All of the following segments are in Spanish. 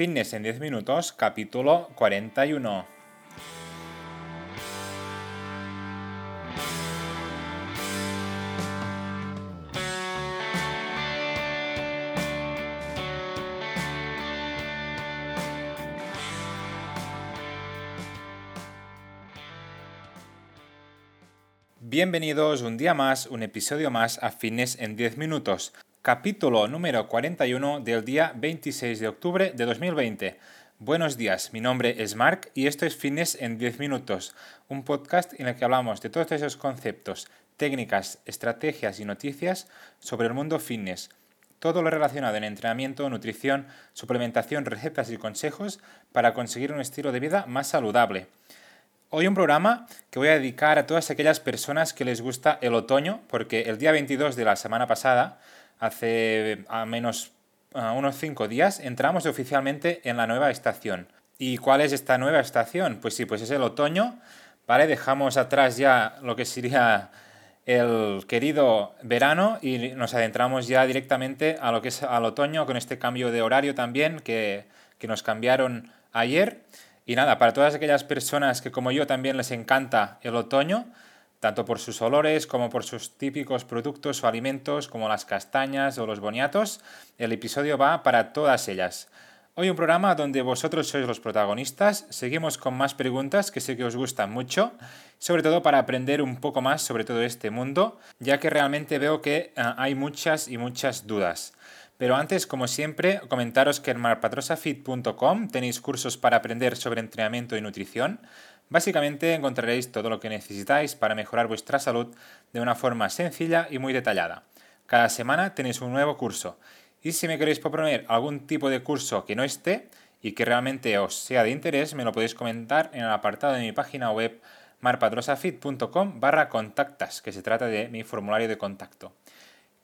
Fitness en 10 minutos, capítulo 41. Bienvenidos un día más, un episodio más a Fitness en 10 minutos capítulo número 41 del día 26 de octubre de 2020. Buenos días, mi nombre es Mark y esto es Fitness en 10 minutos, un podcast en el que hablamos de todos esos conceptos, técnicas, estrategias y noticias sobre el mundo fitness. Todo lo relacionado en entrenamiento, nutrición, suplementación, recetas y consejos para conseguir un estilo de vida más saludable. Hoy un programa que voy a dedicar a todas aquellas personas que les gusta el otoño, porque el día 22 de la semana pasada hace a menos unos cinco días, entramos oficialmente en la nueva estación. ¿Y cuál es esta nueva estación? Pues sí, pues es el otoño, ¿vale? Dejamos atrás ya lo que sería el querido verano y nos adentramos ya directamente a lo que es al otoño con este cambio de horario también que, que nos cambiaron ayer. Y nada, para todas aquellas personas que como yo también les encanta el otoño, tanto por sus olores como por sus típicos productos o alimentos como las castañas o los boniatos, el episodio va para todas ellas. Hoy un programa donde vosotros sois los protagonistas, seguimos con más preguntas que sé que os gustan mucho, sobre todo para aprender un poco más sobre todo este mundo, ya que realmente veo que ah, hay muchas y muchas dudas. Pero antes, como siempre, comentaros que en marpatrosafit.com tenéis cursos para aprender sobre entrenamiento y nutrición, Básicamente encontraréis todo lo que necesitáis para mejorar vuestra salud de una forma sencilla y muy detallada. Cada semana tenéis un nuevo curso y si me queréis proponer algún tipo de curso que no esté y que realmente os sea de interés, me lo podéis comentar en el apartado de mi página web marpadrosafit.com barra contactas, que se trata de mi formulario de contacto.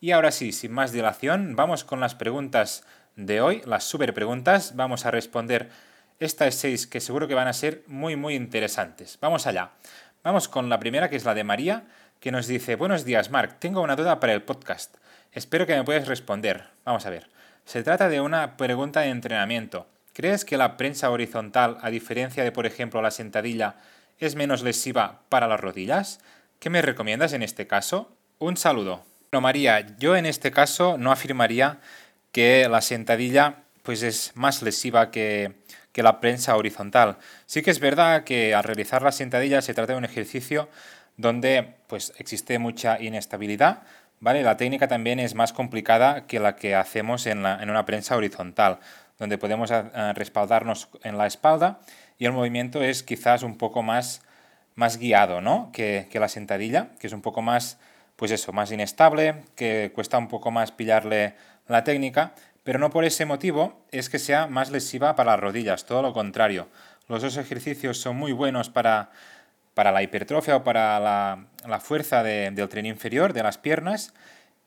Y ahora sí, sin más dilación, vamos con las preguntas de hoy, las super preguntas. Vamos a responder estas seis que seguro que van a ser muy muy interesantes. Vamos allá. Vamos con la primera que es la de María, que nos dice, buenos días Marc, tengo una duda para el podcast. Espero que me puedas responder. Vamos a ver. Se trata de una pregunta de entrenamiento. ¿Crees que la prensa horizontal, a diferencia de por ejemplo la sentadilla, es menos lesiva para las rodillas? ¿Qué me recomiendas en este caso? Un saludo. Bueno, María, yo en este caso no afirmaría que la sentadilla pues es más lesiva que, que la prensa horizontal. Sí que es verdad que al realizar la sentadilla se trata de un ejercicio donde pues, existe mucha inestabilidad, ¿vale? La técnica también es más complicada que la que hacemos en, una prensa horizontal, donde podemos eh, respaldarnos en la espalda y el movimiento es quizás un poco más, más guiado, ¿no? Que, que la sentadilla, que es un poco más, pues eso, más inestable, que cuesta un poco más pillarle la técnica, pero no por ese motivo es que sea más lesiva para las rodillas, todo lo contrario. Los dos ejercicios son muy buenos para, para la hipertrofia o para la, fuerza del tren inferior, de las piernas,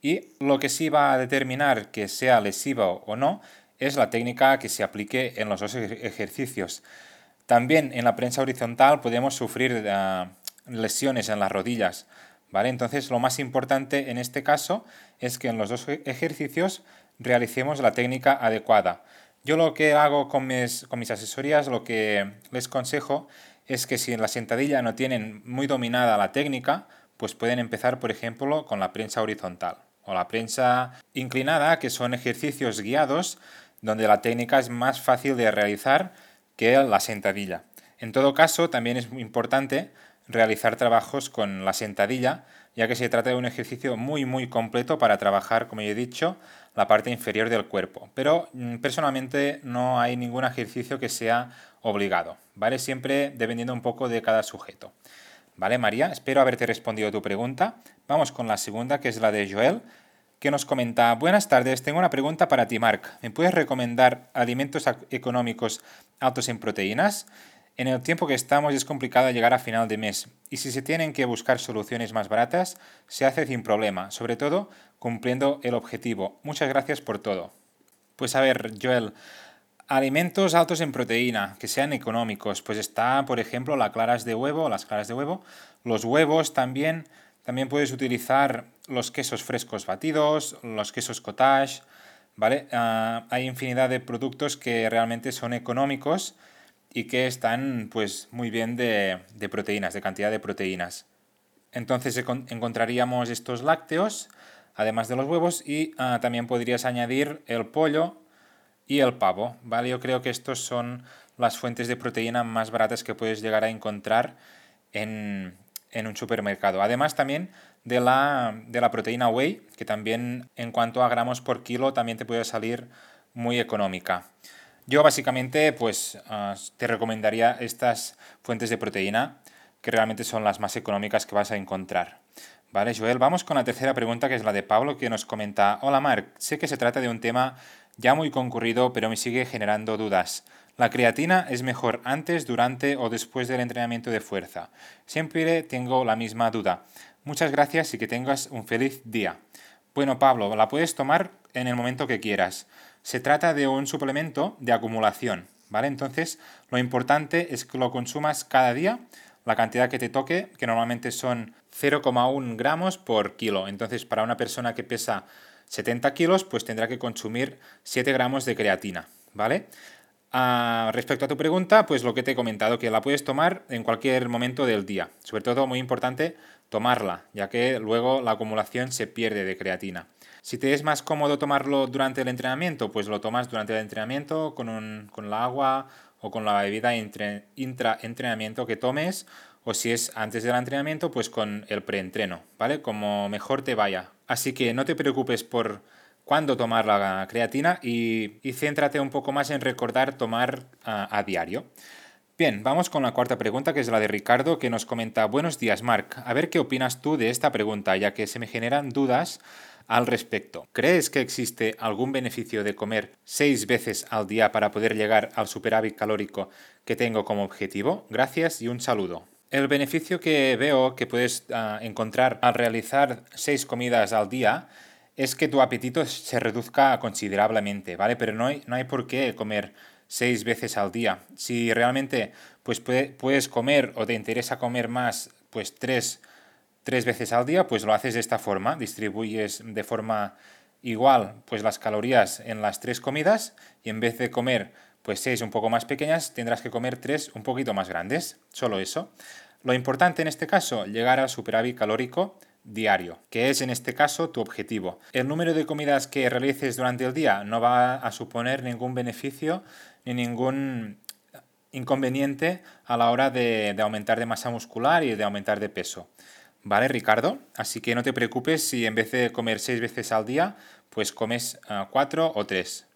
y lo que sí va a determinar que sea lesivo o no es la técnica que se aplique en los dos ejercicios. También en la prensa horizontal podemos sufrir ah, lesiones en las rodillas. ¿vale? Entonces lo más importante en este caso es que en los dos ejercicios realicemos la técnica adecuada. Yo lo que hago con mis, con mis asesorías, lo que les consejo es que si en la sentadilla no tienen muy dominada la técnica, pues pueden empezar, por ejemplo, con la prensa horizontal o la prensa inclinada, que son ejercicios guiados donde la técnica es más fácil de realizar que la sentadilla. En todo caso, también es muy importante realizar trabajos con la sentadilla, ya que se trata de un ejercicio muy muy completo para trabajar, como ya he dicho, la parte inferior del cuerpo. Pero mm, personalmente no hay ningún ejercicio que sea obligado, ¿vale? Siempre dependiendo un poco de cada sujeto. ¿Vale, María? Espero haberte respondido tu pregunta. Vamos con la segunda, que es la de Joel, que nos comenta, buenas tardes, tengo una pregunta para ti, Marc. ¿Me puedes recomendar alimentos económicos altos en proteínas? En el tiempo que estamos es complicado llegar a final de mes y si se tienen que buscar soluciones más baratas, se hace sin problema, sobre todo cumpliendo el objetivo. Muchas gracias por todo. Pues a ver, Joel, alimentos altos en proteína, que sean económicos, pues está, por ejemplo, las claras de huevo, las claras de huevo, los huevos también, también puedes utilizar los quesos frescos batidos, los quesos cottage, ¿vale? Ah, hay infinidad de productos que realmente son económicos y que están pues muy bien de, proteínas, de cantidad de proteínas. Entonces encontraríamos estos lácteos, además de los huevos, y ah, también podrías añadir el pollo y el pavo, ¿vale? Yo creo que estos son las fuentes de proteína más baratas que puedes llegar a encontrar en, en un supermercado. Además también de la, de la proteína whey, que también en cuanto a gramos por kilo también te puede salir muy económica. Yo básicamente pues ah, te recomendaría estas fuentes de proteína que realmente son las más económicas que vas a encontrar. Vale, Joel, vamos con la tercera pregunta que es la de Pablo que nos comenta, hola Marc, sé que se trata de un tema ya muy concurrido pero me sigue generando dudas. La creatina es mejor antes, durante o después del entrenamiento de fuerza. Siempre tengo la misma duda. Muchas gracias y que tengas un feliz día. Bueno, Pablo, la puedes tomar en el momento que quieras. Se trata de un suplemento de acumulación, ¿vale? Entonces, lo importante es que lo consumas cada día, la cantidad que te toque, que normalmente son 0,1 gramos por kilo. Entonces, para una persona que pesa 70 kilos, pues tendrá que consumir 7 gramos de creatina, ¿vale? Ah, respecto a tu pregunta, pues lo que te he comentado, que la puedes tomar en cualquier momento del día. Sobre todo, muy importante, tomarla, ya que luego la acumulación se pierde de creatina. Si te es más cómodo tomarlo durante el entrenamiento, pues lo tomas durante el entrenamiento con, un, con la agua o con la bebida intra-entrenamiento que tomes, o si es antes del entrenamiento, pues con el preentreno, ¿vale? Como mejor te vaya. Así que no te preocupes por cuándo tomar la creatina y, céntrate un poco más en recordar tomar a, diario. Bien, vamos con la cuarta pregunta, que es la de Ricardo, que nos comenta, buenos días, Marc. A ver qué opinas tú de esta pregunta, ya que se me generan dudas al respecto. ¿Crees que existe algún beneficio de comer seis veces al día para poder llegar al superávit calórico que tengo como objetivo? Gracias y un saludo. El beneficio que veo que puedes ah, encontrar al realizar seis comidas al día es que tu apetito se reduzca considerablemente, ¿vale? Pero no hay, no hay por qué comer seis veces al día. Si realmente pues puedes comer o te interesa comer más, pues tres, tres veces al día, pues lo haces de esta forma, distribuyes de forma igual pues las calorías en las tres comidas y en vez de comer pues seis un poco más pequeñas, tendrás que comer tres un poquito más grandes, solo eso. Lo importante en este caso, llegar al superávit calórico diario, que es en este caso tu objetivo. El número de comidas que realices durante el día no va a suponer ningún beneficio ni ningún inconveniente a la hora de, aumentar de masa muscular y de aumentar de peso. ¿Vale, Ricardo? Así que no te preocupes si en vez de comer seis veces al día, pues comes ah, cuatro o tres.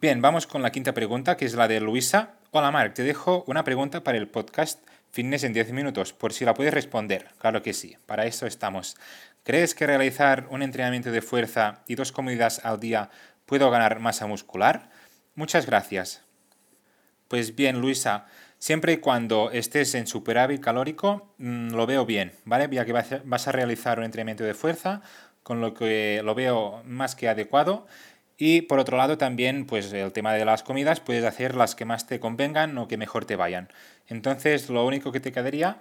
Bien, vamos con la quinta pregunta, que es la de Luisa. Hola, Marc, te dejo una pregunta para el podcast Fitness en 10 minutos, por si la puedes responder. Claro que sí, para eso estamos. ¿Crees que realizar un entrenamiento de fuerza y dos comidas al día puedo ganar masa muscular? Muchas gracias. Pues bien, Luisa, siempre y cuando estés en superávit calórico, mm, lo veo bien, ¿vale? Ya que vas a realizar un entrenamiento de fuerza, con lo que lo veo más que adecuado y por otro lado también pues el tema de las comidas puedes hacer las que más te convengan o que mejor te vayan. Entonces lo único que te quedaría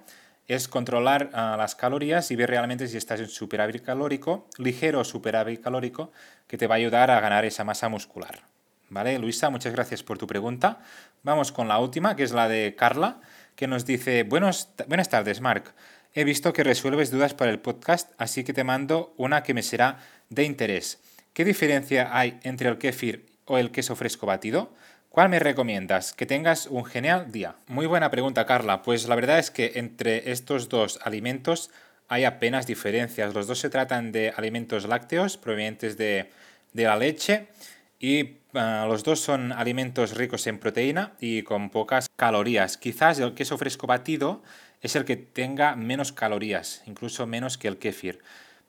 es controlar ah, las calorías y ver realmente si estás en superávit calórico, ligero superávit calórico, que te va a ayudar a ganar esa masa muscular. ¿Vale, Luisa? Muchas gracias por tu pregunta. Vamos con la última, que es la de Carla, que nos dice, buenas tardes, Marc. He visto que resuelves dudas para el podcast, así que te mando una que me será de interés. ¿Qué diferencia hay entre el kéfir o el queso fresco batido? ¿Cuál me recomiendas? Que tengas un genial día. Muy buena pregunta, Carla. Pues la verdad es que entre estos dos alimentos hay apenas diferencias. Los dos se tratan de alimentos lácteos provenientes de, la leche y ah, los dos son alimentos ricos en proteína y con pocas calorías. Quizás el queso fresco batido es el que tenga menos calorías, incluso menos que el kéfir.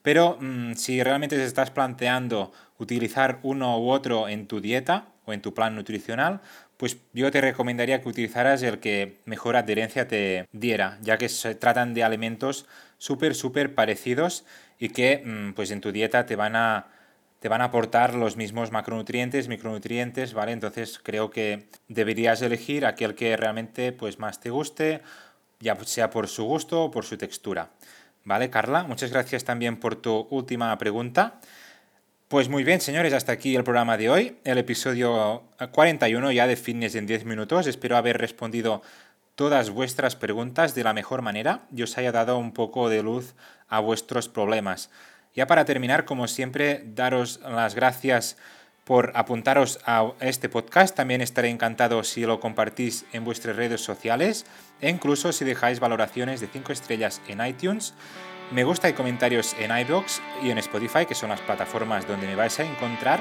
Pero mm, si realmente te estás planteando utilizar uno u otro en tu dieta o en tu plan nutricional, pues yo te recomendaría que utilizaras el que mejor adherencia te diera, ya que se tratan de alimentos súper, súper parecidos y que mm, pues en tu dieta te van a te van a aportar los mismos macronutrientes, micronutrientes, ¿vale? Entonces creo que deberías elegir aquel que realmente pues más te guste, ya sea por su gusto o por su textura. Vale, Carla, muchas gracias también por tu última pregunta. Pues muy bien, señores, hasta aquí el programa de hoy, el episodio 41 ya de Fitness en 10 minutos. Espero haber respondido todas vuestras preguntas de la mejor manera y os haya dado un poco de luz a vuestros problemas. Ya para terminar, como siempre, daros las gracias por apuntaros a este podcast. También estaré encantado si lo compartís en vuestras redes sociales e incluso si dejáis valoraciones de 5 estrellas en iTunes me gusta y comentarios en iBox y en Spotify, que son las plataformas donde me vais a encontrar.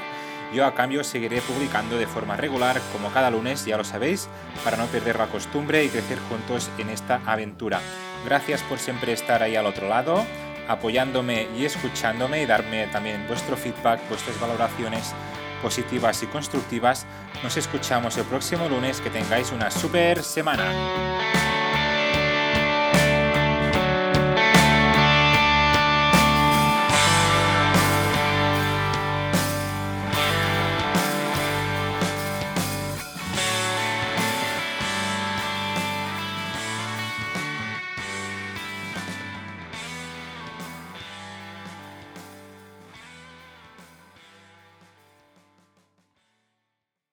Yo a cambio seguiré publicando de forma regular, como cada lunes, ya lo sabéis, para no perder la costumbre y crecer juntos en esta aventura. Gracias por siempre estar ahí al otro lado, apoyándome y escuchándome y darme también vuestro feedback, vuestras valoraciones positivas y constructivas. Nos escuchamos el próximo lunes. Que tengáis una super semana.